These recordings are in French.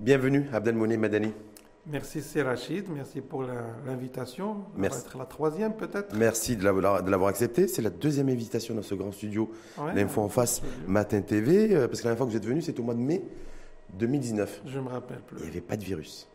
Bienvenue, Abdelmouni Madani. Merci, c'est Rachid. Merci pour l'invitation. Ça Merci. va être la troisième, peut-être? Merci de l'avoir accepté. C'est la deuxième invitation dans ce grand studio Ouais, L'Info en face, Matin TV. euh, Parce que la dernière fois que vous êtes venu, c'était au mois de mai 2019. Je me rappelle Il n'y plus. avait pas de virus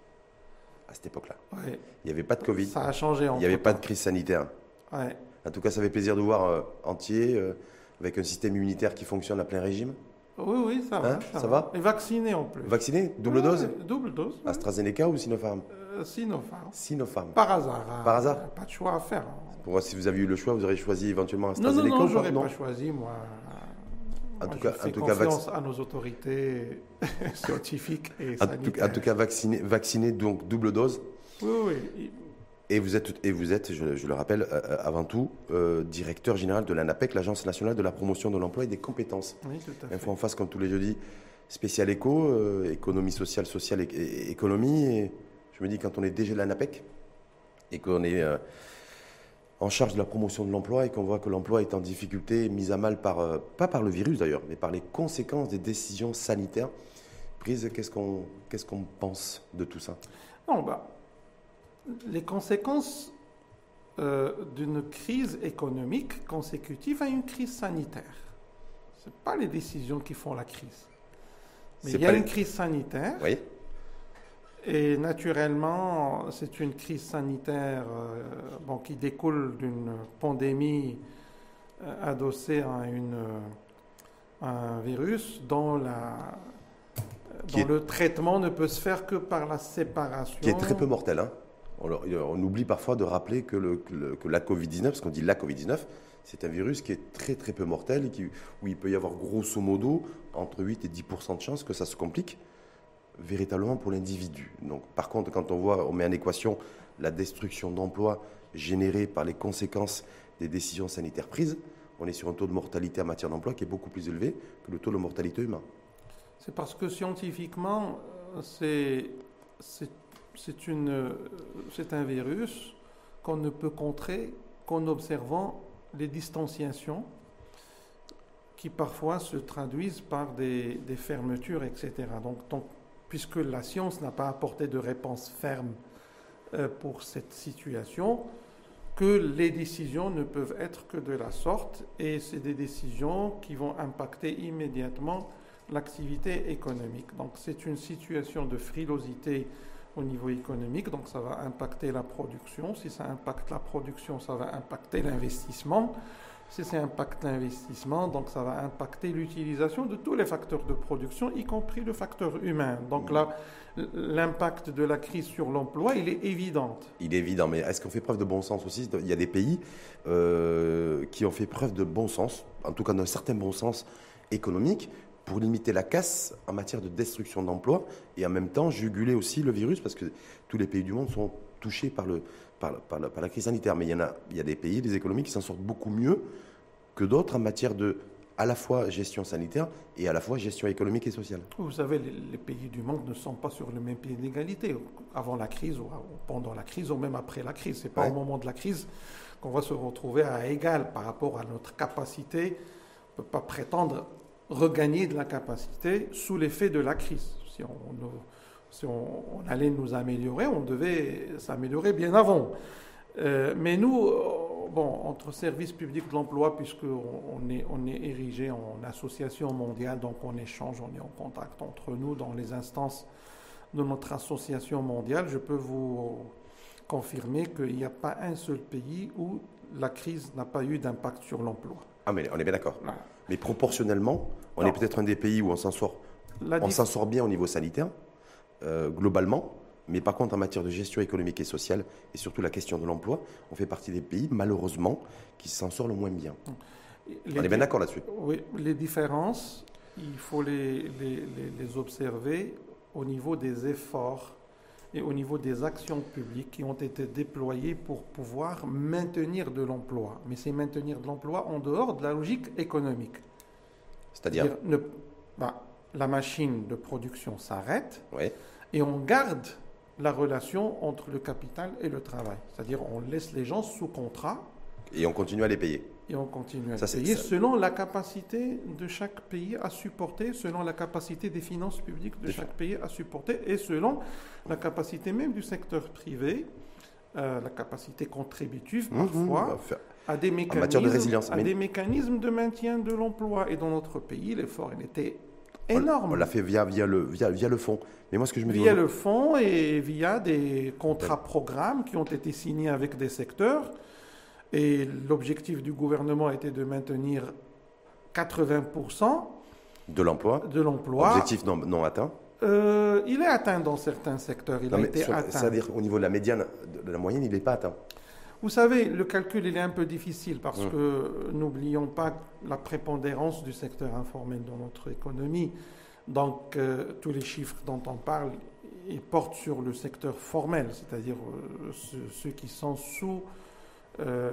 à cette époque-là. Ouais. Il n'y avait pas de Covid. Ça a changé en Il n'y avait pas de crise sanitaire. Ouais. En tout cas, ça fait plaisir de vous voir euh, entier, euh, avec un système immunitaire qui fonctionne à plein régime. Oui, oui, ça va. Hein, ça va Et vacciné en plus. Vacciné Double dose Double dose. AstraZeneca ou Sinopharm? Euh, Sinopharm. Sinopharm. Par hasard. hein. Par hasard Pas de choix à faire. Pour voir si vous avez eu le choix, vous aurez choisi éventuellement Non, non, AstraZeneca non, ou j'aurais non pas choisi, moi. En Moi, tout cas- en tout cas, confiance à nos autorités scientifiques et En tout, sanitaires. en tout cas, vacciné, vacciné, donc double dose. Oui, oui. Et vous êtes, et vous êtes je, je le rappelle euh, euh, avant tout, euh, directeur général de l'ANAPEC, l'Agence nationale de la promotion de l'emploi et des compétences. Oui, tout à fait. Info en face, comme tous les jeudis, spécial éco, euh, économie sociale, sociale et, et- économie. Et je me dis, quand on est DG de l'ANAPEC et qu'on est en charge de la promotion de l'emploi et qu'on voit que l'emploi est en difficulté, mis à mal par, pas par le virus d'ailleurs, mais par les conséquences des décisions sanitaires prises, qu'est-ce qu'on qu'est-ce qu'on pense de tout ça? Non, bah, les conséquences euh, d'une crise économique consécutive à une crise sanitaire. Ce pas les décisions qui font la crise. Mais il y a une crise sanitaire Oui et naturellement, c'est une crise sanitaire euh, bon, qui découle d'une pandémie euh, adossée à, une, à un virus dont, la, dont est- le traitement ne peut se faire que par la séparation. qui est très peu mortel. hein. On, leur- on oublie parfois de rappeler que, le- que le- que la Covid-19, parce qu'on dit la Covid-19, c'est un virus qui est très très peu mortel, et qui, où il peut y avoir grosso modo entre 8 et 10 de chances que ça se complique véritablement pour l'individu. Donc, par contre, quand on voit, on met en équation la destruction d'emplois générée par les conséquences des décisions sanitaires prises, on est sur un taux de mortalité en matière d'emploi qui est beaucoup plus élevé que le taux de mortalité humain. C'est parce que scientifiquement, euh, c'est euh, c'est un virus qu'on ne peut contrer qu'en observant les distanciations qui parfois se traduisent par des, fermetures, etc. Donc, donc, puisque la science n'a pas apporté de réponse ferme euh, pour cette situation, que les décisions ne peuvent être que de la sorte, et c'est des décisions qui vont impacter immédiatement l'activité économique. Donc c'est une situation de frilosité au niveau économique, donc ça va impacter la production. Si ça impacte la production, ça va impacter l'investissement. Si ça impacte l'investissement, donc ça va impacter l'utilisation de tous les facteurs de production, y compris le facteur humain. Donc là, l'impact de la crise sur l'emploi, il est évident. Il est évident, mais est-ce qu'on fait preuve de bon sens aussi? Il y a des pays euh, qui ont fait preuve de bon sens, en tout cas d'un certain bon sens économique, pour limiter la casse en matière de destruction d'emplois et en même temps juguler aussi le virus, parce que tous les pays du monde sont touchés par, le, par, par la, par la crise sanitaire. Mais il y, en a, il y a des pays, des économies qui s'en sortent beaucoup mieux que d'autres en matière de à la fois gestion sanitaire et à la fois gestion économique et sociale. Vous savez, les, les pays du monde ne sont pas sur le même pied d'égalité avant la crise ou pendant la crise ou même après la crise. C'est pas Ouais. au moment de la crise qu'on va se retrouver à égal par rapport à notre capacité. On ne peut pas prétendre regagner de la capacité sous l'effet de la crise. Si on, si on- on allait nous améliorer, on devait s'améliorer bien avant. Euh, mais nous, euh, bon, entre services publics de l'emploi, puisqu'on on est, on est érigé en association mondiale, donc on échange, on est en contact entre nous dans les instances de notre association mondiale, je peux vous confirmer qu'il n'y a pas un seul pays où la crise n'a pas eu d'impact sur l'emploi. Ah, mais on est bien d'accord. Mais proportionnellement, on Non. est peut-être un des pays où on s'en sort La On s'en sort bien au niveau sanitaire, euh, globalement, mais par contre en matière de gestion économique et sociale, et surtout la question de l'emploi, on fait partie des pays, malheureusement, qui s'en sortent le moins bien. les on est bien d'accord là-dessus. Oui, les différences, il faut les, les- les- les observer au niveau des efforts et au niveau des actions publiques qui ont été déployées pour pouvoir maintenir de l'emploi. Mais c'est maintenir de l'emploi en dehors de la logique économique. C'est-à-dire, ne- bah, la machine de production s'arrête et on garde la relation entre le capital et le travail. C'est-à-dire on laisse les gens sous contrat et on continue à les payer. Et on continue à Ça, payer selon la capacité de chaque pays à supporter, selon la capacité des finances publiques de chaque pays à supporter et selon la capacité même du secteur privé, euh, la capacité contributive Mhm, parfois bah, faire- à des mécanismes, de résilience, à mais- des mécanismes de maintien de l'emploi. Et dans notre pays, l'effort il était énorme. On l'a fait via, via, le, via, via le fond. Mais moi, ce que je me dis. Via le fonds et via des contrats-programmes qui ont été signés avec des secteurs. Et l'objectif du gouvernement était de maintenir 80% De l'emploi. de l'emploi. Objectif non, non atteint. Euh, il est atteint dans certains secteurs. Il Non, a été sur- atteint. C'est-à-dire au niveau de la médiane, de la moyenne, il n'est pas atteint. Vous savez, le calcul, il est un peu difficile parce Hum. que n'oublions pas la prépondérance du secteur informel dans notre économie. Donc, euh, tous les chiffres dont on parle, ils portent sur le secteur formel, c'est-à-dire euh, ceux, ceux qui sont sous euh,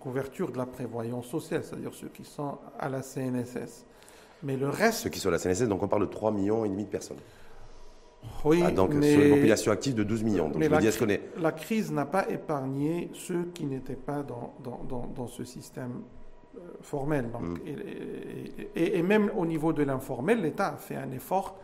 couverture de la prévoyance sociale, c'est-à-dire ceux qui sont à la CNSS. Mais le reste, Ceux qui sont à la CNSS, donc on parle de 3 millions et demi de personnes. oui, Ah, donc mais sur une population active de 12 millions. Donc mais je me la dis, est-ce cri- qu'on est. la crise n'a pas épargné ceux qui n'étaient pas dans, dans, dans, dans ce système euh, formel. Donc, Mm. et, et- et même au niveau de l'informel, l'État a fait un effort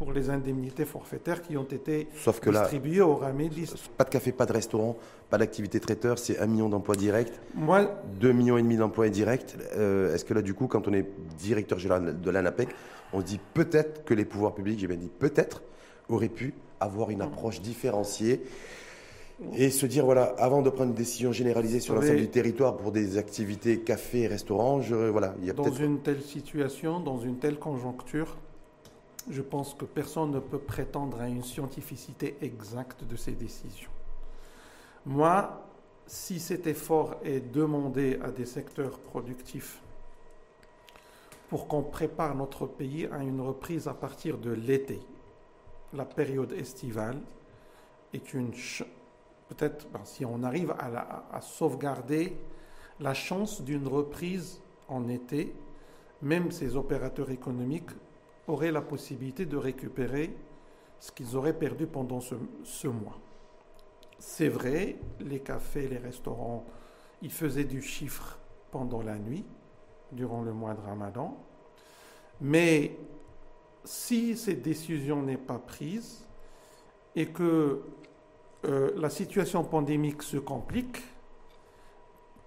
pour les indemnités forfaitaires qui ont été Sauf que là, distribuées au Ramédis. pas de café, pas de restaurant, pas d'activité traiteur, c'est 1 million d'emplois directs, Moi, 2 millions et demi d'emplois indirects. Euh, Est-ce que là, du coup, quand on est directeur général de l'ANAPEC, on dit peut-être que les pouvoirs publics, j'ai bien dit peut-être, auraient pu avoir une approche différenciée et se dire, voilà, avant de prendre une décision généralisée sur l'ensemble du territoire pour des activités café, restaurant, je, voilà, il y a dans une telle situation, dans une telle conjoncture, je pense que personne ne peut prétendre à une scientificité exacte de ces décisions. Moi, si cet effort est demandé à des secteurs productifs pour qu'on prépare notre pays à une reprise à partir de l'été, la période estivale est une... Peut-être, ben, si on arrive à sauvegarder la chance d'une reprise en été, même ces opérateurs économiques auraient la possibilité de récupérer ce qu'ils auraient perdu pendant ce, mois. C'est vrai, les cafés, les restaurants, ils faisaient du chiffre pendant la nuit, durant le mois de Ramadan. Mais si cette décision n'est pas prise et que euh, la situation pandémique se complique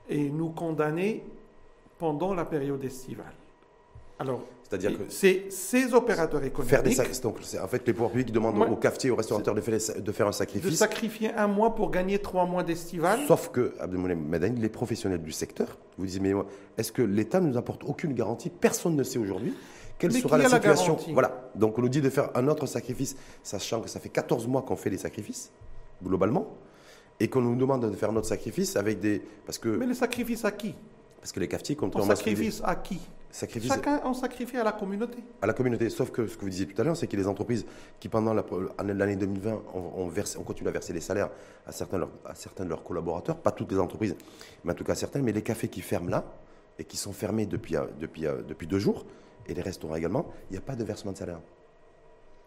et nous condamner pendant la période estivale. Alors, C'est-à-dire que c'est ces opérateurs faire des économiques donc c'est en fait les pouvoirs publics demandent Ouais. aux cafetiers, aux restaurateurs de faire, de faire un de sacrifice. sacrifier un mois pour gagner trois mois d'estival. Sauf que, Abdelmoulem Madani, les professionnels du secteur, vous disiez, mais est-ce que l'État ne nous apporte aucune garantie? Personne ne sait aujourd'hui quelle Mais sera la situation. voilà. Donc on nous dit de faire un autre sacrifice, sachant que ça fait 14 mois qu'on fait les sacrifices, globalement, et qu'on nous demande de faire notre sacrifice avec des. Parce que, Mais le sacrifice à qui? Parce que les cafetiers en masculin- sacrifice à qui? Sacrifice Chacun, on sacrifie à la communauté. à la communauté. Sauf que ce que vous disiez tout à l'heure, c'est a des entreprises qui, pendant la- l'année 2020, ont, continué à verser les salaires à certains, de leurs- à certains de leurs collaborateurs, pas toutes les entreprises, mais en tout cas certains, mais les cafés qui ferment là, et qui sont fermés depuis, euh, depuis, euh, depuis deux jours, et les restaurants également, il n'y a pas de versement de salaire.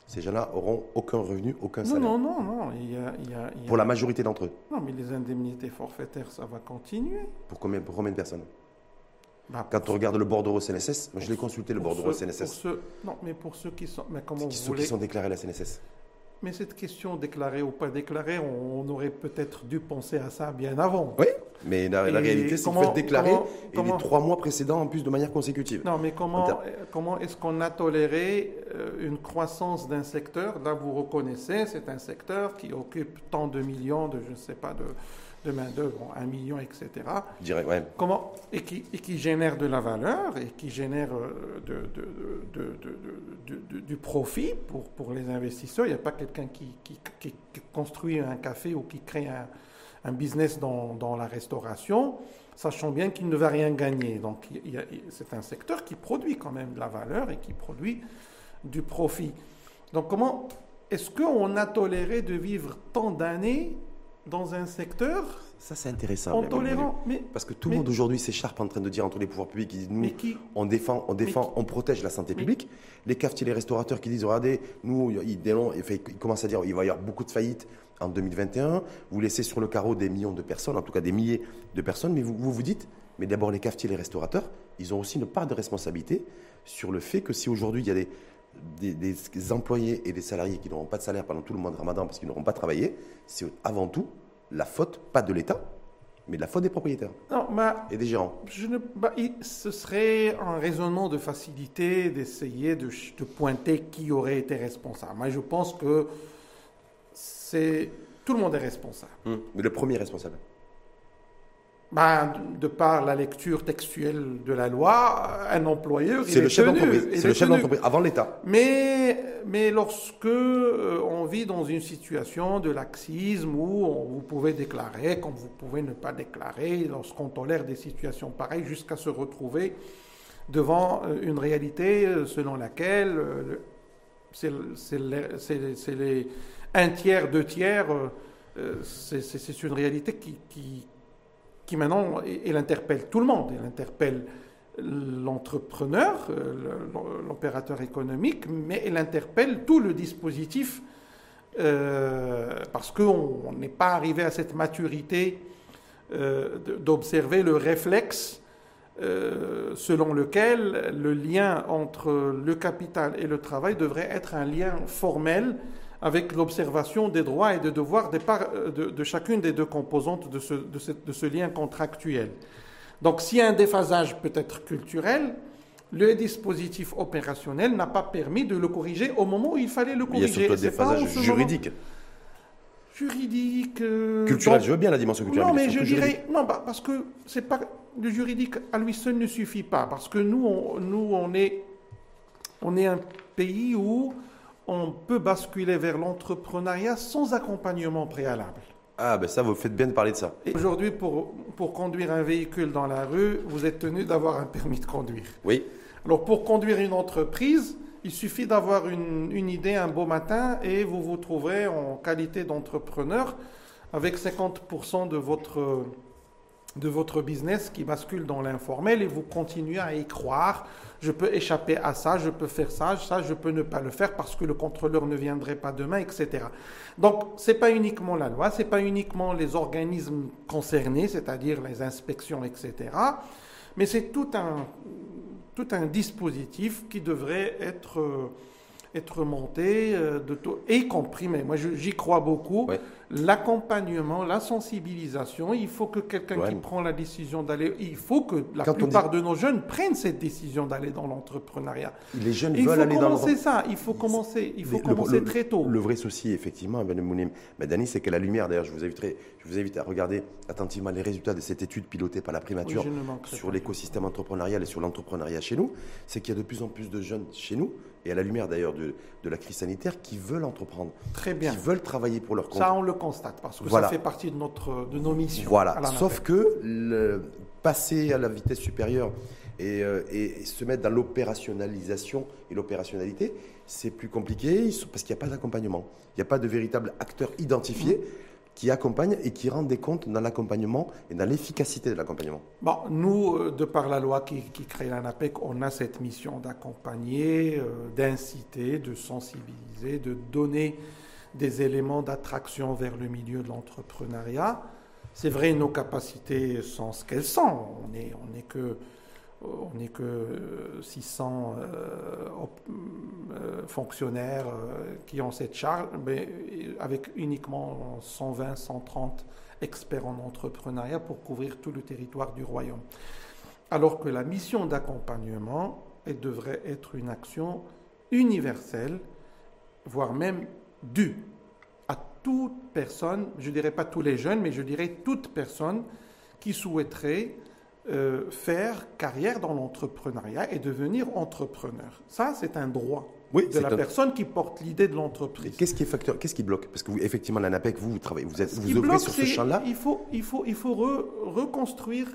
Ces gens-là auront aucun revenu, aucun Non, salaire. non, non, non. Il y a, il y a- il y a- Pour la majorité d'entre eux. Non, mais les indemnités forfaitaires, ça va continuer. Pour combien, pour combien de personnes? Bah, Quand on regarde le bordereau CNSS, moi je l'ai consulté le bordereau ceux- CNSS. pour ceux- non, mais pour ceux qui sont. Mais comment Qui, vous ceux voulez qui sont déclarés à la CNSS. Mais cette question déclarée ou pas déclarée, on, on aurait peut-être dû penser à ça bien avant. Oui, mais la, réalité, c'est qu'il faut déclaré comment- et comment- les trois mois précédents en plus de manière consécutive. Non, mais En comment, comment est-ce qu'on a toléré euh, une croissance d'un secteur? Là, vous reconnaissez, c'est un secteur qui occupe tant de millions de, je ne sais pas, de, de main-d'œuvre, un million, etc. Je dirais, ouais. Comment, et, qui, et qui génère de la valeur et qui génère euh, de, de- de- du profit pour, pour les investisseurs. Il n'y a pas quelqu'un qui, qui- qui- construit un café ou qui crée un, un business dans, dans la restauration, sachant bien qu'il ne va rien gagner. Donc c'est un secteur qui produit quand même de la valeur et qui produit du profit. Donc comment est-ce qu'on a toléré de vivre tant d'années dans un secteur Ça, c'est intéressant. en mais- Parce que tout le monde aujourd'hui s'écharpe en train de dire entre les pouvoirs publics, ils disent, nous, qui on défend, on défend, on protège la santé publique. Les cafetiers, les restaurateurs qui disent, regardez, nous, ils, dénon- ils commencent à dire, il va y avoir beaucoup de faillites en 2021. Vous laissez sur le carreau des millions de personnes, en tout cas des milliers de personnes, mais vous vous, vous dites, Mais d'abord, les cafetiers, les restaurateurs, ils ont aussi une part de responsabilité sur le fait que si aujourd'hui il y a des, des, employés et des salariés qui n'auront pas de salaire pendant tout le mois de Ramadan parce qu'ils n'auront pas travaillé, c'est avant tout la faute, pas de l'État, mais de la faute des propriétaires non, bah, et des gérants. Je ne, bah, ce serait un raisonnement de facilité d'essayer de, de, pointer qui aurait été responsable. Moi, je pense que c'est tout le monde est responsable. Hum, mais le premier responsable ben, de par la lecture textuelle de la loi, un employeur. C'est le chef d'entreprise. C'est le chef d'entreprise, avant l'État. Mais, mais lorsque euh, on vit dans une situation de laxisme où vous pouvez déclarer, comme vous pouvez ne pas déclarer, lorsqu'on tolère des situations pareilles, jusqu'à se retrouver devant euh, une réalité euh, selon laquelle c'est un tiers, deux tiers, c'est une réalité qui, qui qui maintenant, elle interpelle tout le monde. Elle interpelle l'entrepreneur, euh, l'opérateur économique, mais elle interpelle tout le dispositif euh, parce qu'on n'est pas arrivé à cette maturité euh, d'observer le réflexe selon lequel le lien entre le capital et le travail devrait être un lien formel avec l'observation des droits et des devoirs euh, de, chacune des deux composantes de ce, lien contractuel. Donc si un déphasage peut être culturel, le dispositif opérationnel n'a pas permis de le corriger au moment où il fallait le corriger. Il y a surtout un déphasage juridique. Juridique. Euh, culturel, je veux bien la dimension culturelle. Non, mais je dirais. Non, bah, parce que c'est pas, le juridique à lui seul ne suffit pas. Parce que nous, on, nous, on, est, on est un pays où on peut basculer vers l'entrepreneuriat sans accompagnement préalable. Ah, ben ça, vous faites bien de parler de ça. Aujourd'hui, pour, pour conduire un véhicule dans la rue, vous êtes tenu d'avoir un permis de conduire. Oui. Alors, pour conduire une entreprise, il suffit d'avoir une, une, idée un beau matin et vous vous trouverez en qualité d'entrepreneur avec 50% de votre, de votre business qui bascule dans l'informel et vous continuez à y croire je peux échapper à ça, je peux faire ça, ça, je peux ne pas le faire parce que le contrôleur ne viendrait pas demain, etc. Donc, ce n'est pas uniquement la loi, ce n'est pas uniquement les organismes concernés, c'est-à-dire les inspections, etc. Mais c'est tout un, tout un dispositif qui devrait être, être monté, euh, de y compris, mais moi j'y crois beaucoup, l'accompagnement, la sensibilisation. Il faut que quelqu'un qui prend la décision d'aller, il faut que la plupart de nos jeunes prennent cette décision d'aller dans l'entrepreneuriat. Les jeunes veulent aller dans l'entrepreneuriat. ça. Il faut commencer. Il faut commencer très tôt. Le vrai souci, effectivement, Dani, c'est que la lumière. D'ailleurs, je vous inviterai, je vous invite à regarder attentivement les résultats de cette étude pilotée par la primature sur l'écosystème entrepreneurial et sur l'entrepreneuriat chez nous. C'est qu'il y a de plus en plus de jeunes chez nous et à la lumière d'ailleurs de, de, la crise sanitaire, qui veulent entreprendre. Très bien. Qui veulent travailler pour leur compte. Ça, on le constate, parce que ça fait partie de, notre, de nos missions. Voilà. Sauf que le, passer à la vitesse supérieure et, euh, et se mettre dans l'opérationnalisation et l'opérationnalité, c'est plus compliqué parce qu'il n'y a pas d'accompagnement. Il n'y a pas de véritable acteur identifié. Mmh qui accompagne et qui rend des comptes dans l'accompagnement et dans l'efficacité de l'accompagnement bon, Nous, euh, de par la loi qui, crée l'ANAPEC, on a cette mission d'accompagner, euh, d'inciter, de sensibiliser, de donner des éléments d'attraction vers le milieu de l'entrepreneuriat. C'est vrai, nos capacités sont ce qu'elles sont. On n'est on est que n'est que 600 euh, euh, fonctionnaires euh, qui ont cette charge, mais avec uniquement 120, 130 experts en entrepreneuriat pour couvrir tout le territoire du royaume. Alors que la mission d'accompagnement devrait être une action universelle, voire même due à toute personne, je dirais pas tous les jeunes, mais je dirais toute personne qui souhaiterait euh, faire carrière dans l'entrepreneuriat et devenir entrepreneur. Ça, c'est un droit de la personne qui porte l'idée de l'entreprise. Qu'est-ce qui est facteur Qu'est-ce qui bloque? Parce que vous, effectivement, l'ANAPEC, vous, vous travaillez, vous êtes, vous œuvrez sur ce champ-là. Il faut, il faut, il faut reconstruire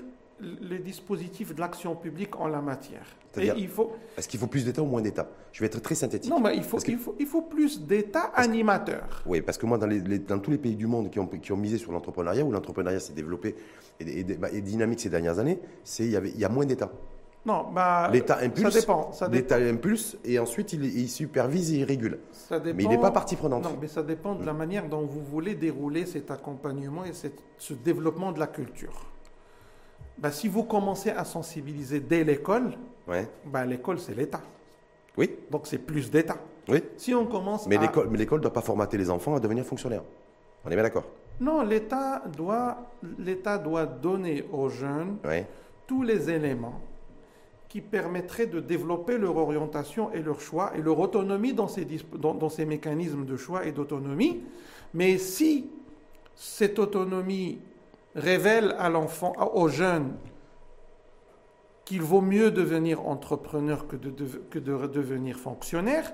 les dispositifs de l'action publique en la matière. il faut... Est-ce qu'il faut plus d'État ou moins d'État? Je vais être très synthétique. Non, mais il faut, il faut, il faut plus d'État animateurs. Oui, parce que moi, dans, les, dans, tous les pays du monde qui ont, qui ont misé sur l'entrepreneuriat, où l'entrepreneuriat s'est développé et, et, bah, et, dynamique ces dernières années, il y, avait, il y a moins d'État. Non, bah, l'État impulse, ça dépend. L'État impulse et ensuite il, il, supervise et il régule. Ça dépend, mais il n'est pas partie prenante. Non, mais ça dépend de la manière dont vous voulez dérouler cet accompagnement et ce développement de la culture. Ben, si vous commencez à sensibiliser dès l'école, Ouais. ben, l'école, c'est l'État. Oui, Donc, c'est plus d'État. oui. Si on commence Mais à... l'école mais l'école ne doit pas formater les enfants à devenir fonctionnaires. On est bien d'accord Non, l'État doit, l'État doit donner aux jeunes Oui. tous les éléments qui permettraient de développer leur orientation et leur choix et leur autonomie dans ces, disp- dans, dans ces mécanismes de choix et d'autonomie. Mais si cette autonomie révèle à l'enfant, aux jeunes, qu'il vaut mieux devenir entrepreneur que de, de- que de devenir fonctionnaire,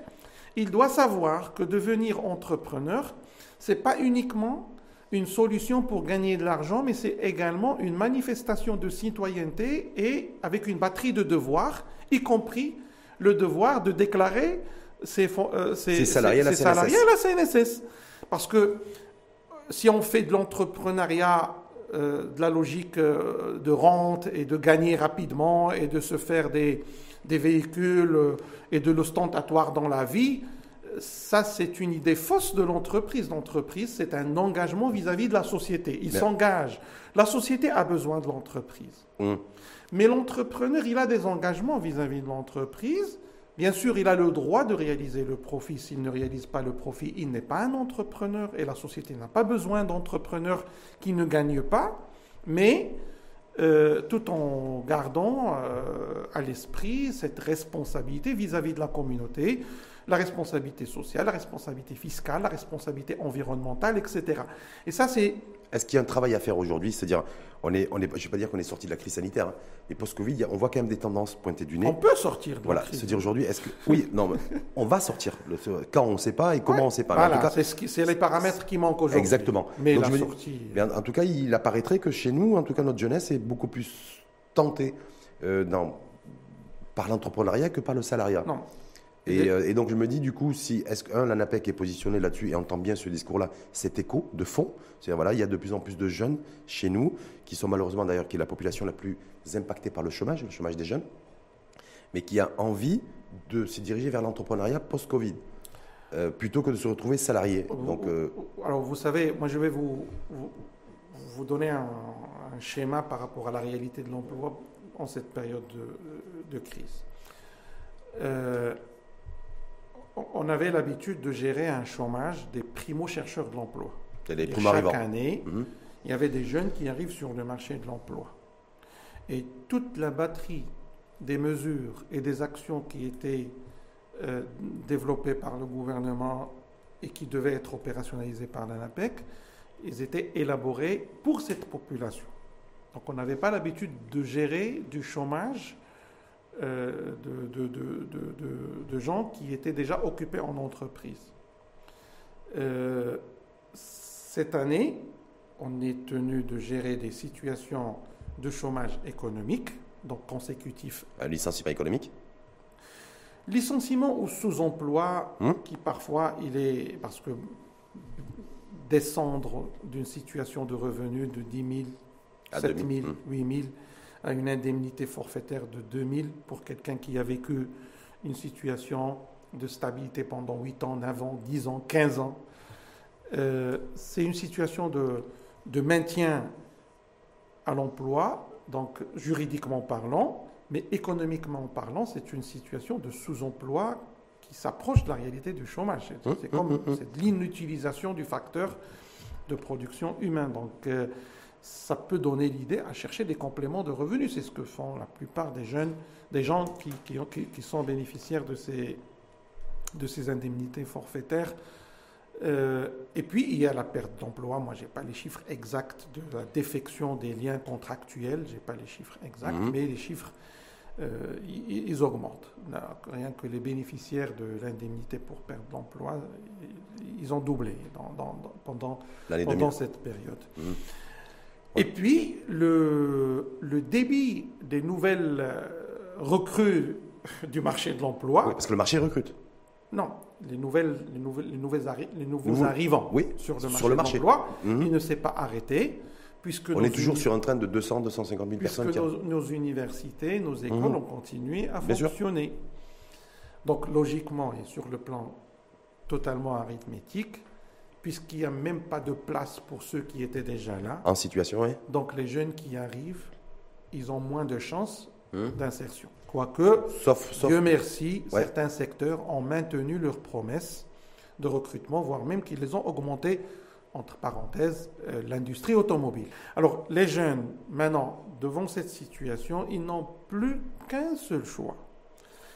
il doit savoir que devenir entrepreneur, c'est pas uniquement une solution pour gagner de l'argent, mais c'est également une manifestation de citoyenneté et avec une batterie de devoirs, y compris le devoir de déclarer ses, euh, ses- Ses salariés à la CNSS. salariés à la CNSS. Parce que si on fait de l'entrepreneuriat, de la logique euh, de rente et de gagner rapidement et de se faire des, des véhicules euh, et de l'ostentatoire dans la vie, euh, ça c'est une idée fausse de l'entreprise. L'entreprise, c'est un engagement vis-à-vis de la société. Il s'engage. La société a besoin de l'entreprise. Hum. Mais l'entrepreneur, il a des engagements vis-à-vis de l'entreprise. Bien sûr, il a le droit de réaliser le profit. S'il ne réalise pas le profit, il n'est pas un entrepreneur et la société n'a pas besoin d'entrepreneurs qui ne gagnent pas, mais euh, tout en gardant euh, à l'esprit cette responsabilité vis-à-vis de la communauté, la responsabilité sociale, la responsabilité fiscale, la responsabilité environnementale, etc. Et ça, c'est Est-ce qu'il y a un travail à faire aujourd'hui C'est-à-dire, on est, on est, je ne vais pas dire qu'on est sorti de la crise sanitaire, hein, mais post-Covid, on voit quand même des tendances pointées du nez. on peut sortir de la Voilà, crise. se dire aujourd'hui, est-ce que. Oui, non, on va sortir. Le- Quand on ne sait pas et comment on ne sait pas. Voilà, c'est ce les paramètres qui manquent aujourd'hui. Exactement. Mais Donc, la dis- sortie. mais en, en tout cas, il apparaîtrait que chez nous, en tout cas notre jeunesse, est beaucoup plus tentée euh, dans- par l'entrepreneuriat que par le salariat. Non. Et, Et- euh, et donc je me dis du coup, si est-ce qu'un l'ANAPEC est positionné là-dessus et entend bien ce discours-là, cet écho de fond, c'est voilà, il y a de plus en plus de jeunes chez nous qui sont malheureusement d'ailleurs qui est la population la plus impactée par le chômage, le chômage des jeunes, mais qui a envie de se diriger vers l'entrepreneuriat post-Covid euh, plutôt que de se retrouver salarié. Donc euh, Alors, vous savez, moi, je vais vous, vous, vous donner un, un schéma par rapport à la réalité de l'emploi en cette période de, de crise. Euh, on- avait l'habitude de gérer un chômage des primo-chercheurs de l'emploi. les chaque année, Mhm. il y avait des jeunes qui arrivent sur le marché de l'emploi. Et toute la batterie des mesures et des actions qui étaient euh, développées par le gouvernement et qui devaient être opérationnalisées par l'ANAPEC, ils étaient élaborés pour cette population. Donc on n'avait pas l'habitude de gérer du chômage euh, de, de- de- de- gens qui étaient déjà occupés en entreprise. Euh, cette année, on est tenu de gérer des situations de chômage économique, donc consécutif Un licenciement économique. licenciement ou sous-emploi, Hmm. qui parfois il est parce que descendre d'une situation de revenu de 10 000, À 7 2000, 000, 8 000 à une indemnité forfaitaire de 2 000 pour quelqu'un qui a vécu une situation de stabilité pendant 8 ans, 9 ans, 10 ans, 15 ans. Euh, c'est une situation de, de maintien à l'emploi, donc juridiquement parlant, mais économiquement parlant, c'est une situation de sous-emploi qui s'approche de la réalité du chômage. C'est- Hum, hum, comme hum, c'est l'inutilisation du facteur de production humain. Donc, euh, ça peut donner l'idée à chercher des compléments de revenus. C'est ce que font la plupart des jeunes, des gens qui, qui, ont- qui- qui sont bénéficiaires de ces, de ces indemnités forfaitaires. Euh, et puis, il y a la perte d'emploi. Moi, je n'ai pas les chiffres exacts de la défection des liens contractuels. Je n'ai pas les chiffres exacts, Mhm. mais les chiffres, euh, ils, ils augmentent. Rien que les bénéficiaires de l'indemnité pour perte d'emploi, ils- ont doublé dans- dans- dans- pendant pendant 2000. cette période. Mhm. Et puis, le, le débit des nouvelles euh, recrues du marché de l'emploi, Oui, parce que le marché recrute. non, les, nouvelles, les, nouvelles, les, nouvelles arri- les nouveaux Nouveau- arrivants oui, sur le sur marché de l'emploi, Mhm. il ne s'est pas arrêté, puisque On est toujours sur un train de 200, 250 000 puisque personnes. qui- nos, nos universités, nos écoles Mhm. ont continué à Bien sûr. fonctionner. Donc, logiquement, et sur le plan totalement arithmétique, puisqu'il n'y a même pas de place pour ceux qui étaient déjà là, En situation, oui. Donc les jeunes qui arrivent ils ont moins de chances Hum. d'insertion. Quoique, Sauf, sauf Dieu merci, Ouais. certains secteurs ont maintenu leurs promesses de recrutement, voire même qu'ils les ont augmentées, entre parenthèses, euh, l'industrie automobile. Alors, les jeunes, maintenant, devant cette situation, ils n'ont plus qu'un seul choix.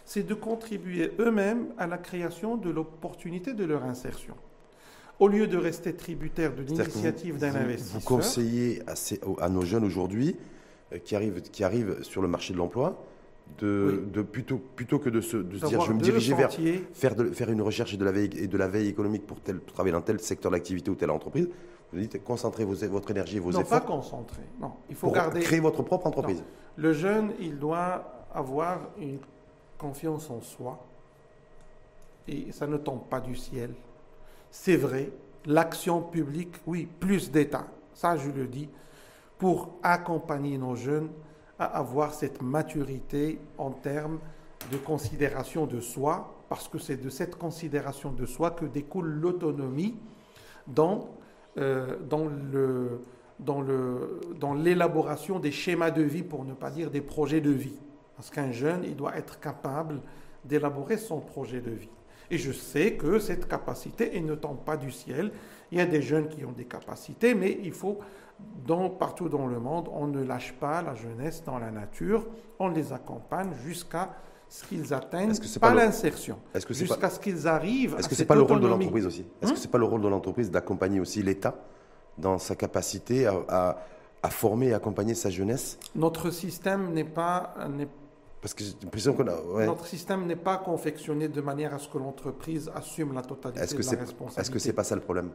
C'est de contribuer eux-mêmes à la création de l'opportunité de leur insertion. Au lieu de rester tributaires de l'initiative d'un investisseur, Vous conseillez à, ces- à nos jeunes aujourd'hui euh, qui arrivent, qui arrivent sur le marché de l'emploi de, de plutôt, plutôt que de se, de se dire je vais me diriger vers faire, de, faire une recherche et de la veille, et de la veille économique pour, tel, travailler dans tel secteur d'activité ou telle entreprise, vous dites concentrez vos, votre énergie et vos non pas efforts concentrés. Non, il faut pour garder. créer votre propre entreprise. Le jeune, il doit avoir une confiance en soi. Et ça ne tombe pas du ciel. C'est vrai, l'action publique, oui, plus d'État, ça je le dis, pour accompagner nos jeunes à avoir cette maturité en termes de considération de soi, parce que c'est de cette considération de soi que découle l'autonomie dans, euh, l'élaboration des schémas de vie, pour ne pas dire des projets de vie. Parce qu'un jeune, il doit être capable d'élaborer son projet de vie. Et je sais que cette capacité, elle ne tombe pas du ciel. Il y a des jeunes qui ont des capacités, mais il faut, dans, partout dans le monde, on ne lâche pas la jeunesse dans la nature, on les accompagne jusqu'à ce qu'ils atteignent que pas, l'insertion, jusqu'à ce qu'ils arrivent est-ce que c'est pas le rôle de l'entreprise aussi? Est-ce Hein que c'est pas le rôle de l'entreprise d'accompagner aussi l'État dans sa capacité à, à- à former et accompagner sa jeunesse? Notre système n'est pas, Parce que j'ai l'impression qu'on a. ouais. Notre système n'est pas confectionné de manière à ce que l'entreprise assume la totalité Est-ce que de la responsabilité. est-ce que c'est pas ça le problème?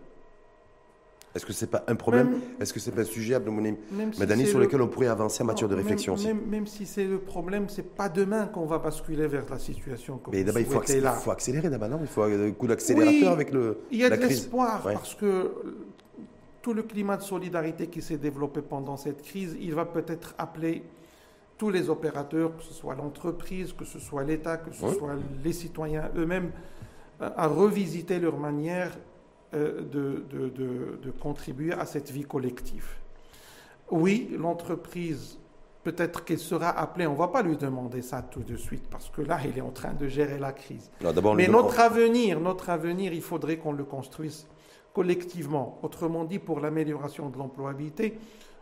Est-ce que c'est pas un problème? Même- Est-ce que c'est pas un sujet, même si sur le- lequel on pourrait avancer en matière de réflexion même, aussi Même, même si c'est le problème, c'est pas demain qu'on va basculer vers la situation que Mais d'abord, il faut, accélérer, là. faut accélérer d'abord, non? Il faut un coup d'accélérateur Oui, avec le, Il y a la de crise. l'espoir Ouais. parce que tout le climat de solidarité qui s'est développé pendant cette crise, il va peut-être appeler tous les opérateurs, que ce soit l'entreprise, que ce soit l'État, que ce soit les citoyens eux-mêmes, euh, à revisiter leur manière euh, de, de- de- de contribuer à cette vie collective. Oui, l'entreprise, peut-être qu'elle sera appelée, on ne va pas lui demander ça tout de suite, parce que là, il est en train de gérer la crise. Non, Mais notre avenir, notre avenir, il faudrait qu'on le construise collectivement. Autrement dit, pour l'amélioration de l'employabilité,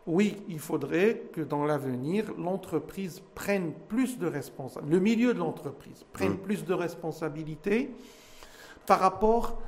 oui, il faudrait que dans l'avenir, l'entreprise prenne plus de responsabilité, le milieu de l'entreprise prenne Mm. plus de responsabilité par rapport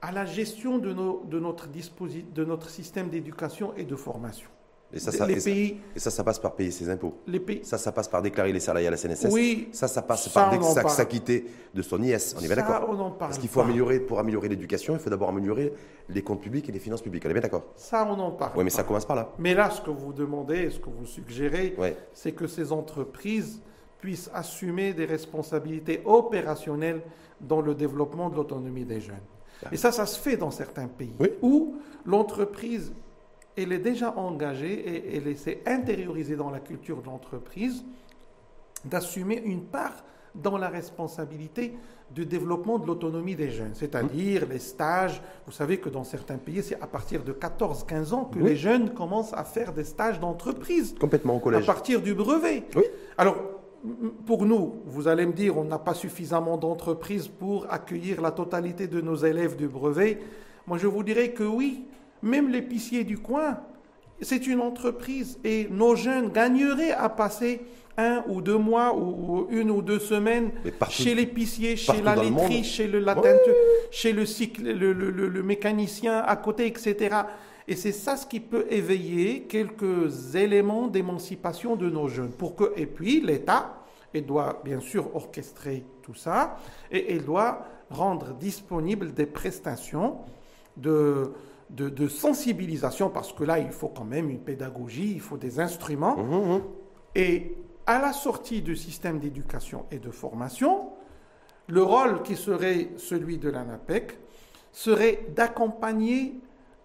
à la gestion de, nos- de notre, disposi- de notre système d'éducation et de formation. Et ça, ça, les, et ça- pays, et ça, ça passe par payer ses impôts. les pays, Ça, ça passe par déclarer les salariés à la CNSS. oui, Ça, ça passe Ça, par s'acquitter de son IS. On est bien d'accord on en parle Parce qu'il faut pas. améliorer, pour améliorer l'éducation, il faut d'abord améliorer les comptes publics et les finances publiques. On est bien d'accord Ça, on en parle. Oui, mais pas. ça commence par là. Mais là, ce que vous demandez, ce que vous suggérez, Ouais. c'est que ces entreprises puissent assumer des responsabilités opérationnelles dans le développement de l'autonomie des jeunes. Et ça, ça se fait dans certains pays Oui. où l'entreprise, elle est déjà engagée et elle s'est intériorisée dans la culture de l'entreprise d'assumer une part dans la responsabilité du développement de l'autonomie des jeunes, c'est-à-dire les stages. Vous savez que dans certains pays, c'est à partir de 14-15 ans que Oui. les jeunes commencent à faire des stages d'entreprise Complètement au à collège. partir du brevet. Oui. Alors, pour nous, vous allez me dire, on n'a pas suffisamment d'entreprises pour accueillir la totalité de nos élèves du brevet. Moi, je vous dirais que oui, même l'épicier du coin, c'est une entreprise et nos jeunes gagneraient à passer un ou deux mois ou une ou deux semaines partout- chez l'épicier, chez la laiterie, chez le latin, chez le, cycle, le, le- le- le mécanicien à côté, etc. Et c'est ça ce qui peut éveiller quelques éléments d'émancipation de nos jeunes. Pour que, et puis l'État, il doit bien sûr orchestrer tout ça et il doit rendre disponibles des prestations de, de, de sensibilisation parce que là, il faut quand même une pédagogie, il faut des instruments. Mhm, mhm. Et à la sortie du système d'éducation et de formation, le rôle qui serait celui de l'ANAPEC serait d'accompagner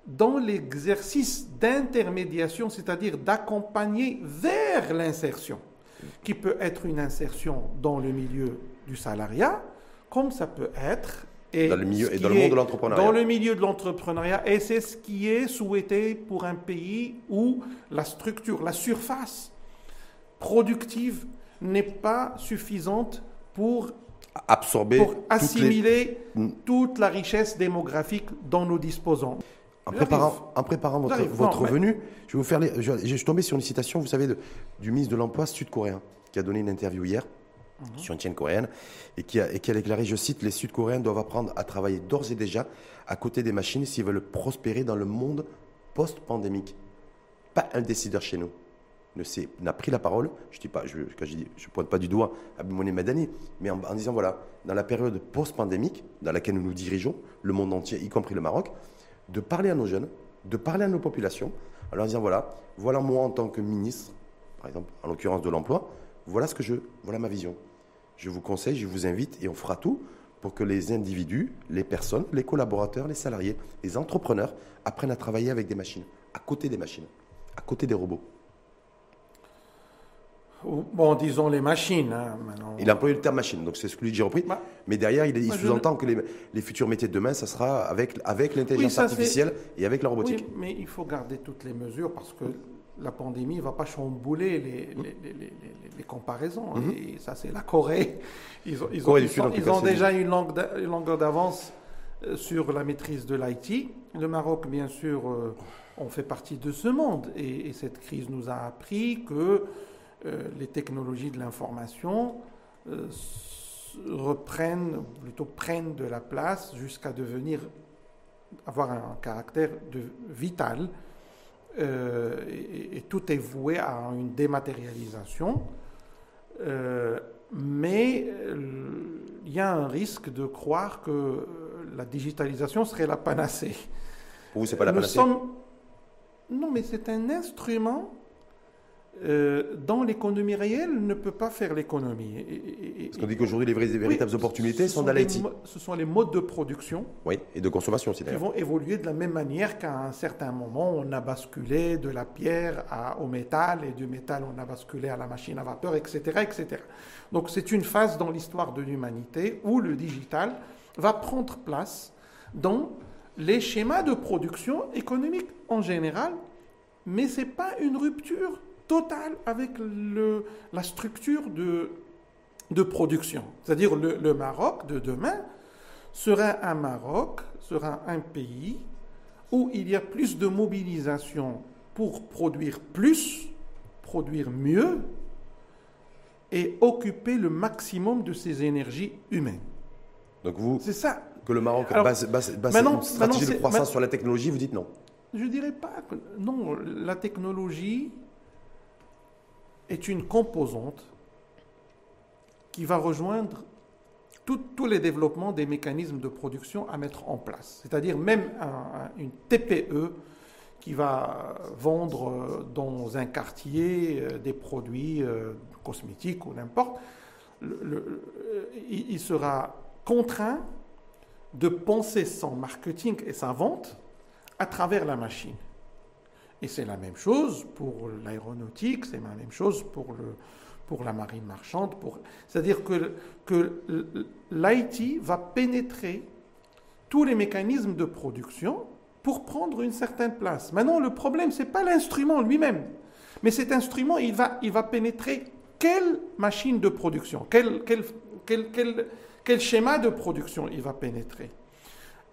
dans l'exercice d'intermédiation, c'est-à-dire d'accompagner vers l'insertion, qui peut être une insertion dans le milieu du salariat, comme ça peut être et Dans le milieu et dans le monde est de l'entrepreneuriat. Dans le milieu de l'entrepreneuriat, et c'est ce qui est souhaité pour un pays où la structure, la surface productive n'est pas suffisante pour, Absorber pour toutes les- assimiler Mm. toute la richesse démographique dont nous disposons. En préparant, en préparant votre, votre Non, mais- venue, je vais vous faire les, je, je suis tombé sur une citation, vous savez, de- du ministre de l'Emploi sud-coréen, qui a donné une interview hier Chaîne coréenne, et qui, a, et qui déclaré, je cite, les Sud-Coréens doivent apprendre à travailler d'ores et déjà à côté des machines s'ils veulent prospérer dans le monde post-pandémique. Pas un décideur chez nous n'a pris la parole, je dis pas, je, je je pointe pas du doigt Abimoune Madani, mais en, en disant voilà, dans la période post-pandémique dans laquelle nous nous dirigeons, le monde entier, y compris le Maroc, de parler à nos jeunes, de parler à nos populations, en leur disant voilà, voilà moi en tant que ministre, par exemple, en l'occurrence de l'emploi, voilà ce que je, voilà ma vision. Je vous conseille, je vous invite et on fera tout pour que les individus, les personnes, les collaborateurs, les salariés, les entrepreneurs apprennent à travailler avec des machines, à côté des machines, à côté des robots. Bon, disons les machines. hein. Il a employé le terme machine, donc c'est ce que lui j'ai repris. Bah, Mais derrière, il, je sous-entend que les, les futurs métiers de demain, ça sera avec, avec l'intelligence Oui, artificielle et avec la robotique. Oui, mais il faut garder toutes les mesures parce que la pandémie ne va pas chambouler les, les, les- les- les- comparaisons. Mhm. Et ça, c'est la Corée. Ils ont, ils ont- Corée ils sont- ils ont déjà une, longueur d'avance euh, sur la maîtrise de l'IT. Le Maroc, bien sûr, euh, on fait partie de ce monde. Et, et cette crise nous a appris que euh, les technologies de l'information euh, reprennent, ou plutôt prennent de la place jusqu'à devenir avoir un caractère de vital euh, et, et tout est voué à une dématérialisation. Euh, mais euh, il y a un risque de croire que la digitalisation serait la panacée. Pour vous, c'est pas la panacée sommes- Non, mais c'est un instrument euh, dont l'économie réelle ne peut pas faire l'économie. Parce qu'on dit qu'aujourd'hui, les vraies- les véritables Oui, opportunités ce sont dans l'IT. Ce sont les modes de production Oui, et de consommation aussi qui vont évoluer de la même manière qu'à un certain moment, on a basculé de la pierre à- au métal, et du métal, on a basculé à la machine à vapeur, etc. etc. Donc c'est une phase dans l'histoire de l'humanité où le digital va prendre place dans les schémas de production économique en général, mais ce n'est pas une rupture totale avec le- la structure de, de production. C'est-à-dire le, le Maroc de demain sera un Maroc, sera un pays où il y a plus de mobilisation pour produire plus, produire mieux et occuper le maximum de ses énergies humaines. Donc vous, C'est ça. que le Maroc Alors, base, base- une stratégie de croissance sur la technologie, vous dites non. Je dirais pas que non, la technologie est une composante qui va rejoindre tous les développements des mécanismes de production à mettre en place. C'est-à-dire même un- un- une TPE qui va vendre euh, dans un quartier euh, des produits euh, cosmétiques ou n'importe, il sera contraint de penser son marketing et sa vente à travers la machine. Et c'est la même chose pour l'aéronautique, c'est la même chose pour, le, pour la marine marchande. C'est-à-dire que, que l'IT va pénétrer tous les mécanismes de production pour prendre une certaine place. Maintenant, le problème, ce n'est pas l'instrument lui-même, mais cet instrument, il va, il va pénétrer quelle machine de production, quel, quel, quel, quel, schéma de production il va pénétrer.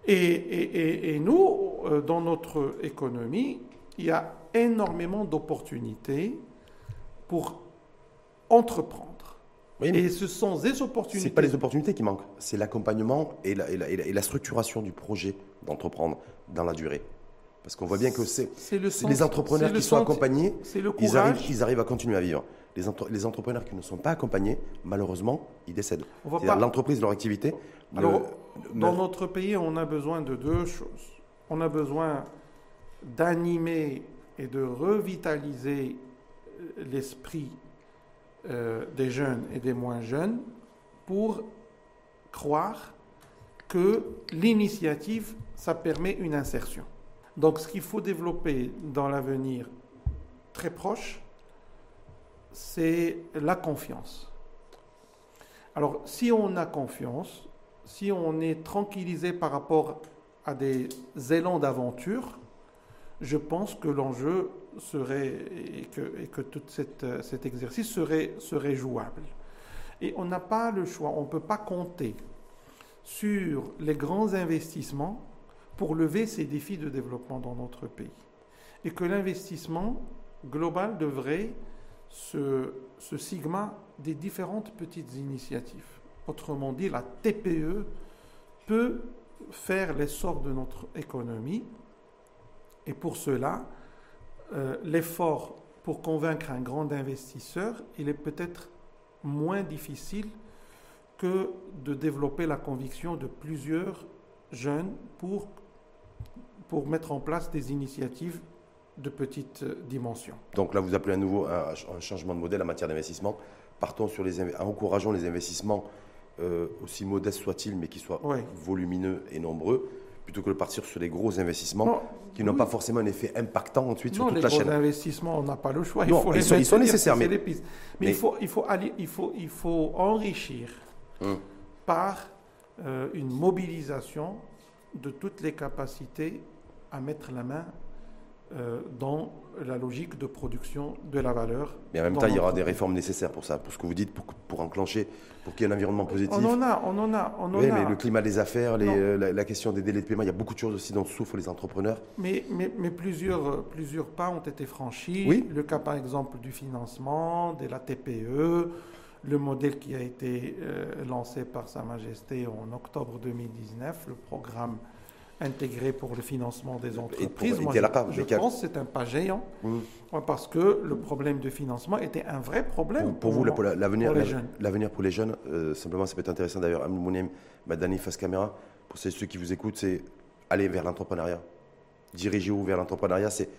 Et, et- et- et nous, euh, dans notre économie, il y a énormément d'opportunités pour entreprendre. Oui, Et ce sont des opportunités. pas les opportunités qui manquent, c'est l'accompagnement et la, et la- et la- et la structuration du projet d'entreprendre dans la durée. Parce qu'on voit bien que c'est les entrepreneurs le qui sont accompagnés, le ils arrivent, ils arrivent à continuer à vivre. Les, entre- les entrepreneurs qui ne sont pas accompagnés, malheureusement, ils décèdent. L'entreprise, leur activité. Alors, dans notre pays, on a besoin de deux choses. On a besoin d'animer et de revitaliser l'esprit euh, des jeunes et des moins jeunes pour croire que l'initiative, ça permet une insertion. Donc ce qu'il faut développer dans l'avenir très proche, c'est la confiance. Alors si on a confiance, si on est tranquillisé par rapport à des élans d'aventure, je pense que l'enjeu serait et que, tout cette, cet exercice serait, jouable. Et on n'a pas le choix, on ne peut pas compter sur les grands investissements pour lever ces défis de développement dans notre pays. Et que l'investissement global devrait se, ce sigma des différentes petites initiatives. Autrement dit, la TPE peut faire l'essor de notre économie. Et pour cela, euh, l'effort pour convaincre un grand investisseur, il est peut-être moins difficile que de développer la conviction de plusieurs jeunes pour, pour mettre en place des initiatives de petite dimension. Donc là, vous appelez à nouveau un, changement de modèle en matière d'investissement. Partons sur les encourageons les investissements euh, aussi modestes soient-ils, mais qui soient volumineux et nombreux, plutôt que de partir sur les gros investissements qui n'ont pas forcément un effet impactant ensuite sur toute la chaîne. Les gros investissements, on n'a pas le choix. Il faut ils, sont, ils, sont, nécessaires, mais, mais, mais, il, faut, il, faut aller, il, faut, il faut enrichir hum. par euh, une mobilisation de toutes les capacités à mettre la main dans la logique de production de la valeur. Mais en même temps, il y aura des réformes nécessaires pour ça, pour ce que vous dites, pour, pour enclencher, pour qu'il y ait un environnement positif. On en a, on en a, on en oui, a. mais le climat des affaires, les, euh, la, question des délais de paiement, il y a beaucoup de choses aussi dont souffrent les entrepreneurs. Mais, mais, mais plusieurs, plusieurs pas ont été franchis. Oui. Le cas, par exemple, du financement, de la TPE, le modèle qui a été euh, lancé par Sa Majesté en octobre 2019, le programme intégré pour le financement des entreprises. Moi, je, pense que c'est un pas géant, mmh. parce que le problème de financement était un vrai problème pour, vous, l'avenir pour, les jeunes. L'avenir pour les jeunes, euh, simplement, ça peut être intéressant d'ailleurs, Amounem Madani face caméra, pour ceux qui vous écoutent, c'est aller vers l'entrepreneuriat. Diriger où vers l'entrepreneuriat, c'est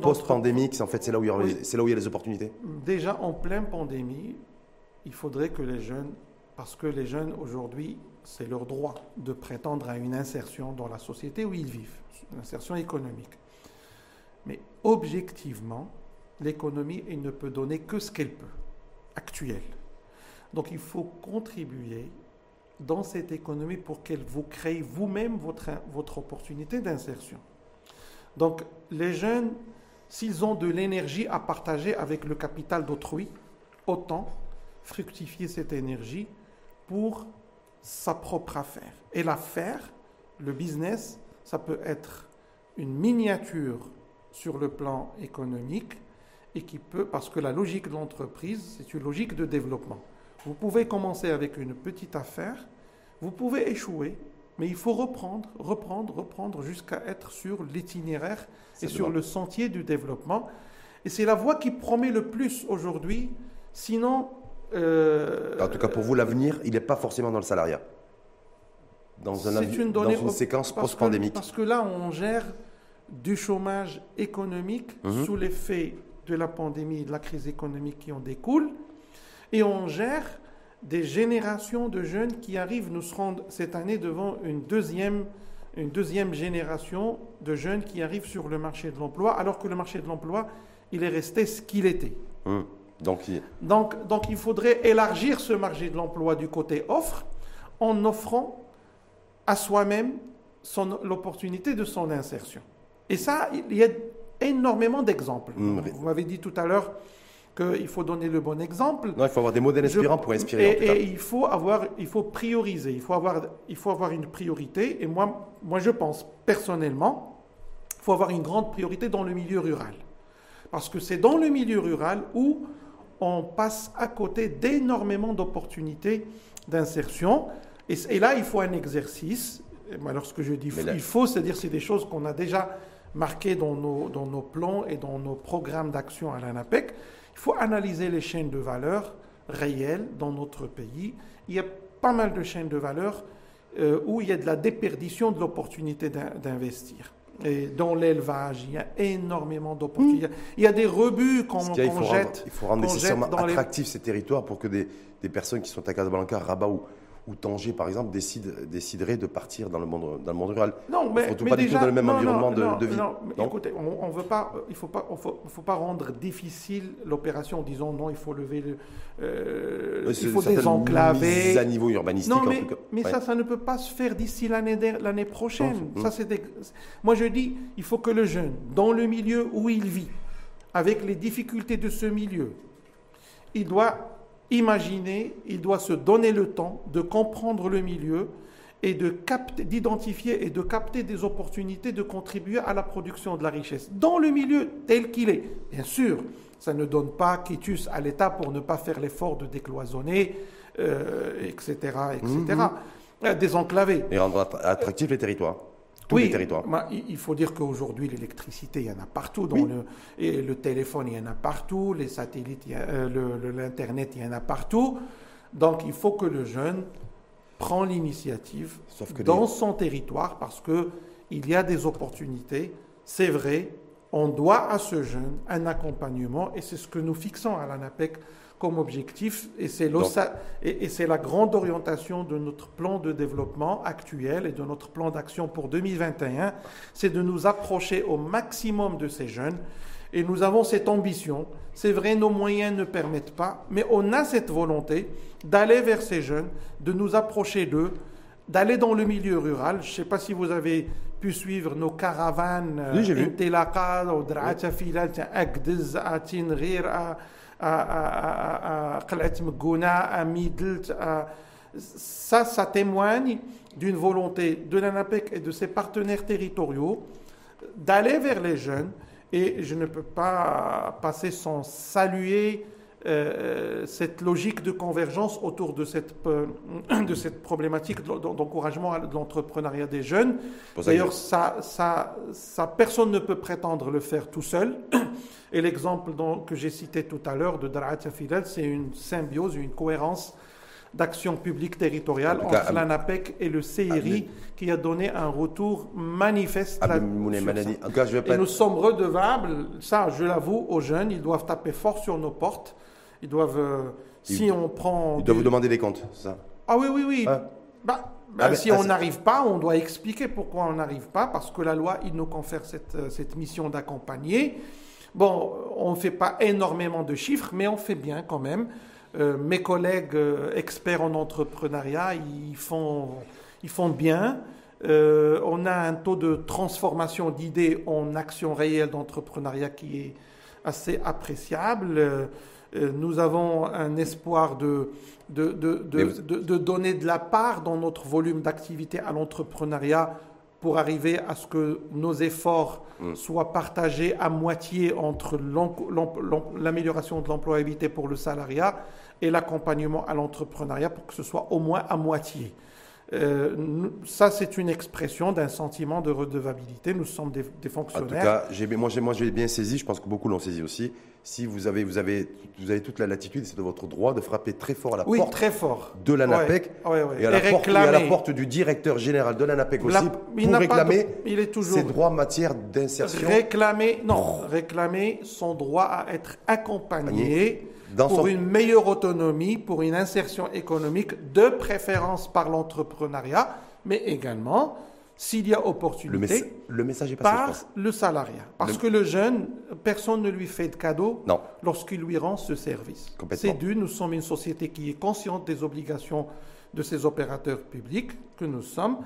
post-pandémique, en fait, c'est là, où il y a, là où il y a les opportunités. Déjà en pleine pandémie, il faudrait que les jeunes, parce que les jeunes aujourd'hui c'est leur droit de prétendre à une insertion dans la société où ils vivent, une insertion économique. Mais objectivement, l'économie, elle ne peut donner que ce qu'elle peut, actuelle. Donc il faut contribuer dans cette économie pour qu'elle vous crée vous-même votre, votre opportunité d'insertion. Donc les jeunes, s'ils ont de l'énergie à partager avec le capital d'autrui, autant fructifier cette énergie pour sa propre affaire. Et l'affaire, le business, ça peut être une miniature sur le plan économique et qui peut, parce que la logique de l'entreprise, c'est une logique de développement. Vous pouvez commencer avec une petite affaire, vous pouvez échouer, mais il faut reprendre, reprendre, reprendre jusqu'à être sur l'itinéraire et sur le sentier du développement. Et c'est la voie qui promet le plus aujourd'hui. Sinon, euh, en tout cas, pour vous, l'avenir, il n'est pas forcément dans le salariat. Dans, un une, dans une séquence post-pandémique. Parce que là, on gère du chômage économique mhm. sous l'effet de la pandémie et de la crise économique qui en découle. Et on gère des générations de jeunes qui arrivent. Nous serons cette année devant une deuxième, une deuxième génération de jeunes qui arrivent sur le marché de l'emploi, alors que le marché de l'emploi, il est resté ce qu'il était. Mhm. Donc il... Donc, donc il faudrait élargir ce marché de l'emploi du côté offre en offrant à soi-même l'opportunité de son insertion. Et ça, il y a énormément d'exemples. Mm, Vous m'avez dit tout à l'heure qu'il faut donner le bon exemple. Non, il faut avoir des modèles inspirants pour inspirer. Et, il faut avoir, il faut prioriser, il faut avoir, il faut avoir une priorité. Et moi, moi, je pense personnellement, il faut avoir une grande priorité dans le milieu rural, parce que c'est dans le milieu rural où on passe à côté d'énormément d'opportunités d'insertion. Et, là, il faut un exercice. lorsque je dis il faut, c'est-à-dire c'est des choses qu'on a déjà marquées dans nos, dans nos plans et dans nos programmes d'action à l'ANAPEC. Il faut analyser les chaînes de valeur réelles dans notre pays. Il y a pas mal de chaînes de valeur euh, où il y a de la déperdition de l'opportunité d'investir. Et dans l'élevage, il y a énormément d'opportunités. Il y a des rebuts qu'on jette. il faut rendre nécessairement attractifs ces territoires pour que des, des, personnes qui sont à Casablanca, Rabat ou, où Tanger, par exemple, décide, déciderait de partir dans le monde, dans le monde rural. Non, mais, mais pas déjà, du tout dans le même non, environnement non, de, non, de vie. non, mais écoutez, on, on veut pas, il faut pas, faut, faut pas rendre difficile l'opération en disant non, il faut lever le, euh, Euh, il faut désenclaver. à niveau urbanistique, Non, en mais, tout cas. mais Ouais. ça, ça ne peut pas se faire d'ici l'année prochaine. Ça, c'est des- Moi, je dis, il faut que le jeune, dans le milieu où il vit, avec les difficultés de ce milieu, il doit imaginer, il doit se donner le temps de comprendre le milieu et de capter, d'identifier et de capter des opportunités de contribuer à la production de la richesse dans le milieu tel qu'il est. Bien sûr, ça ne donne pas quitus à l'État pour ne pas faire l'effort de décloisonner, euh, etc., etc. Euh, Désenclaver. Et rendre att- attractifs les territoires. Tous les territoires. bah, il faut dire qu'aujourd'hui, l'électricité, il y en a partout. Dans Oui. le, et le téléphone, il y en a partout. Les satellites, euh, l'Internet, il y en a partout. Donc, il faut que le jeune prend l'initiative dans les- son territoire parce que il y a des opportunités. C'est vrai, on doit à ce jeune un accompagnement et c'est ce que nous fixons à l'ANAPEC comme objectif et c'est et, et c'est la grande orientation de notre plan de développement actuel et de notre plan d'action pour 2021, c'est de nous approcher au maximum de ces jeunes et nous avons cette ambition. C'est vrai, nos moyens ne permettent pas, mais on a cette volonté d'aller vers ces jeunes, de nous approcher d'eux, d'aller dans le milieu rural. Je ne sais pas si vous avez pu suivre nos caravanes. Oui, j'ai vu. انطلاقات ودرعات فيلات أقدز أتين غير أ- أ- أ- أ- قلعة مكونة أميدلت أ- Ça, ça témoigne d'une volonté de l'ANAPEC et de ses partenaires territoriaux d'aller vers les jeunes. Et je ne peux pas passer sans saluer euh, cette logique de convergence autour de cette, euh, de cette problématique de- d'encouragement de l'entrepreneuriat des jeunes. D'ailleurs, ça, ça, ça, personne ne peut prétendre le faire tout seul. Et l'exemple que j'ai cité tout à l'heure de Darat Fidel, c'est une symbiose, une cohérence d'action publique territoriale En tout cas, entre l'ANAPEC et le CIRI qui a donné un retour manifeste là-. En cas, je vais Et nous sommes redevables, ça je l'avoue, aux jeunes, ils doivent taper fort sur nos portes. Ils doivent, euh, si Ils- on prend... Ils doivent vous demander des comptes, c'est ça ah oui, oui, oui. Ah. Bah, bah, Ah, mais- si ah, on n'arrive pas, on doit expliquer pourquoi on n'arrive pas, parce que la loi, il nous confère cette, euh, cette mission d'accompagner. Bon, on ne fait pas énormément de chiffres, mais on fait bien quand même. Euh, mes collègues euh, experts en entrepreneuriat, ils font, ils font bien. Euh, on a un taux de transformation d'idées en action réelle d'entrepreneuriat qui est assez appréciable. Euh, nous avons un espoir de, de, de, de, vous- donner de la part dans notre volume d'activité à l'entrepreneuriat pour arriver à ce que nos efforts Mm. soient partagés à moitié entre l'amélioration de l'employabilité pour le salariat et l'accompagnement à l'entrepreneuriat pour que ce soit au moins à moitié. Euh, ça, c'est une expression d'un sentiment de redevabilité. Nous sommes des, des En fonctionnaires. tout cas, moi, moi, j'ai bien saisi, je pense que beaucoup l'ont saisi aussi. Si vous avez, vous avez, vous avez toute la latitude, c'est de votre droit de frapper très fort à la oui, porte très fort. de l'ANAPEC Ouais, ouais, ouais. et, à la Et porte, et à la réclamer. porte du directeur général de l'ANAPEC aussi La- pour il de- réclamer il est toujours ses droits en matière d'insertion réclamer, non, réclamer son droit à être accompagné Dans pour son- une meilleure autonomie, pour une insertion économique, de préférence par l'entrepreneuriat, mais également, s'il y a le, opportunité, messa- le message est passé. par le salariat. Parce Le- que le jeune, personne ne lui fait de cadeau lorsqu'il lui rend ce service. C'est dû, nous sommes une société qui est consciente des obligations de ces opérateurs publics que nous sommes.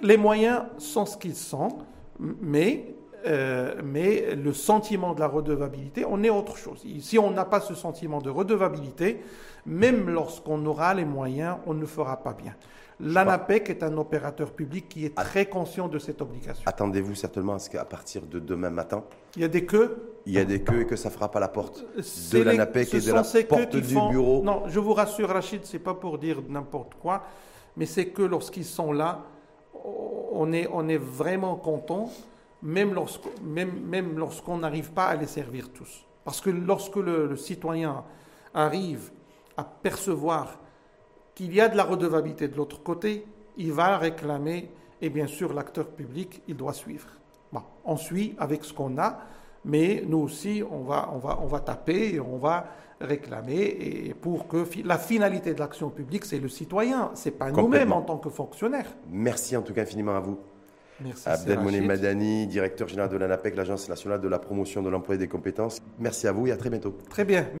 Les moyens sont ce qu'ils sont, mais, euh, mais le sentiment de la redevabilité, on est autre chose. Si on n'a pas ce sentiment de redevabilité, même lorsqu'on aura les moyens, on ne fera pas bien. L'ANAPEC est un opérateur public qui est très conscient de cette obligation. Attendez-vous certainement à ce qu'à partir de demain matin, Il y a des queues. il y a des queues et que ça frappe à la porte C'est de l'ANAPEC et de la porte du font- bureau. Non, je vous rassure, Rachid, c'est pas pour dire n'importe quoi, mais c'est que lorsqu'ils sont là, on est, on est vraiment content, même lorsqu'on même, même n'arrive pas à les servir tous. Parce que lorsque le, le citoyen arrive à percevoir qu'il y a de la redevabilité de l'autre côté, il va réclamer, et bien sûr l'acteur public, il doit suivre. Bon, on suit avec ce qu'on a, Mais nous aussi, on va, on va, on va taper et on va réclamer et pour que la finalité de l'action publique, c'est le citoyen, c'est pas nous-mêmes en tant que fonctionnaires. Merci en tout cas infiniment à vous. Merci. Abdelmouni Madani, directeur général de l'ANAPEC, l'Agence nationale de la promotion de l'emploi et des compétences. Merci à vous et à très bientôt. Très bien.